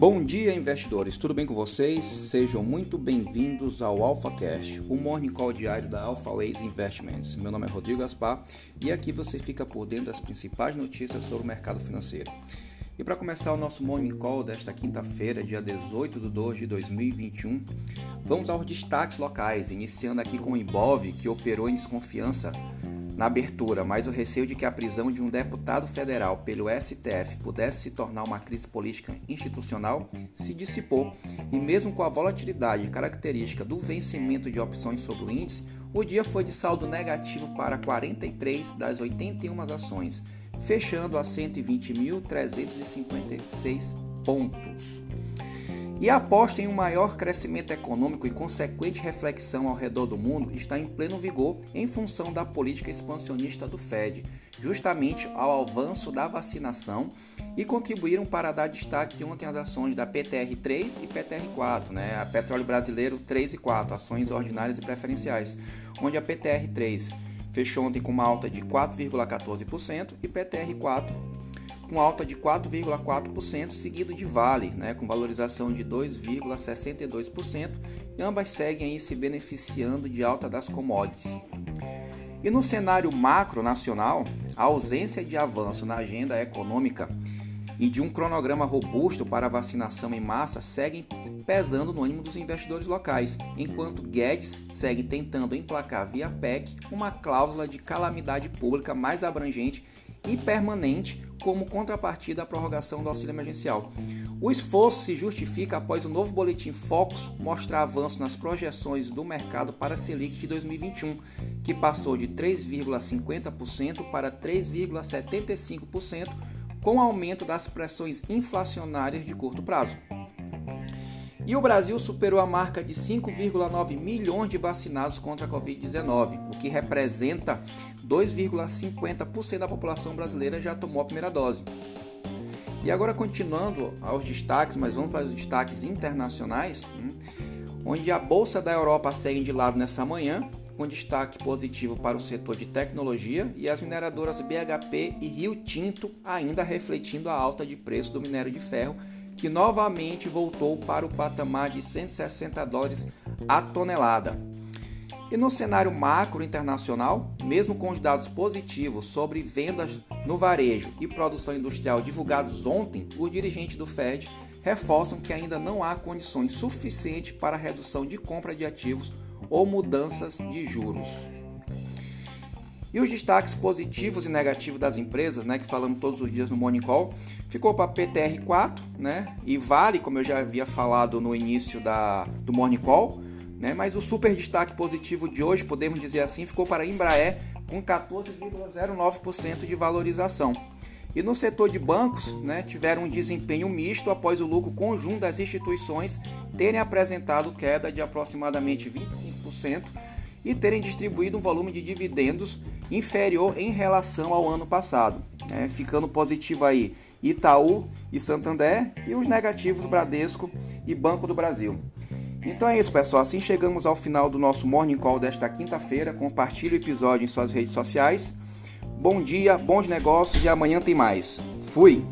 Bom dia, investidores. Tudo bem com vocês? Sejam muito bem-vindos ao AlphaCast, o morning call diário da AlphaWays Investments. Meu nome é Rodrigo Gaspar e aqui você fica por dentro das principais notícias sobre o mercado financeiro. E para começar o nosso morning call desta quinta-feira, dia 18 de 2 de 2021, vamos aos destaques locais, iniciando aqui com o Ibov, que operou em desconfiança na abertura, mas o receio de que a prisão de um deputado federal pelo STF pudesse se tornar uma crise política institucional se dissipou, e mesmo com a volatilidade característica do vencimento de opções sobre o índice, o dia foi de saldo negativo para 43 das 81 ações, fechando a 120.356 pontos. E a aposta em um maior crescimento econômico e consequente reflexão ao redor do mundo está em pleno vigor em função da política expansionista do Fed, justamente ao avanço da vacinação e contribuíram para dar destaque ontem às ações da PTR3 e PTR4, né? a Petróleo Brasileiro 3 e 4, ações ordinárias e preferenciais, onde a PTR3 fechou ontem com uma alta de 4,14% e PTR4 com alta de 4,4%, seguido de Vale, né, com valorização de 2,62%, e ambas seguem aí se beneficiando de alta das commodities. E no cenário macro nacional, a ausência de avanço na agenda econômica e de um cronograma robusto para a vacinação em massa seguem pesando no ânimo dos investidores locais, enquanto Guedes segue tentando emplacar via PEC uma cláusula de calamidade pública mais abrangente e permanente como contrapartida à prorrogação do auxílio emergencial. O esforço se justifica após o novo boletim Focus mostrar avanço nas projeções do mercado para a Selic de 2021, que passou de 3,50% para 3,75%, com aumento das pressões inflacionárias de curto prazo. E o Brasil superou a marca de 5,9 milhões de vacinados contra a Covid-19, o que representa 2,50% da população brasileira já tomou a primeira dose. E agora, continuando aos destaques, mas vamos para os destaques internacionais, hum, onde a Bolsa da Europa segue de lado nessa manhã, com destaque positivo para o setor de tecnologia e as mineradoras BHP e Rio Tinto ainda refletindo a alta de preço do minério de ferro, que novamente voltou para o patamar de 160 dólares a tonelada. E no cenário macro internacional, mesmo com os dados positivos sobre vendas no varejo e produção industrial divulgados ontem, os dirigentes do Fed reforçam que ainda não há condições suficientes para redução de compra de ativos ou mudanças de juros. E os destaques positivos e negativos das empresas, né, que falamos todos os dias no Morning Call, ficou para PTR4, né, e Vale, como eu já havia falado no início da, do Morning Call, né? Mas o super destaque positivo de hoje, podemos dizer assim, ficou para Embraer com 14,09% de valorização. E no setor de bancos, né, tiveram um desempenho misto após o lucro conjunto das instituições terem apresentado queda de aproximadamente 25% e terem distribuído um volume de dividendos inferior em relação ao ano passado, né, ficando positivo aí Itaú e Santander e os negativos Bradesco e Banco do Brasil. Então é isso, pessoal. Assim chegamos ao final do nosso Morning Call desta quinta-feira. Compartilhe o episódio em suas redes sociais. Bom dia, bons negócios e amanhã tem mais. Fui!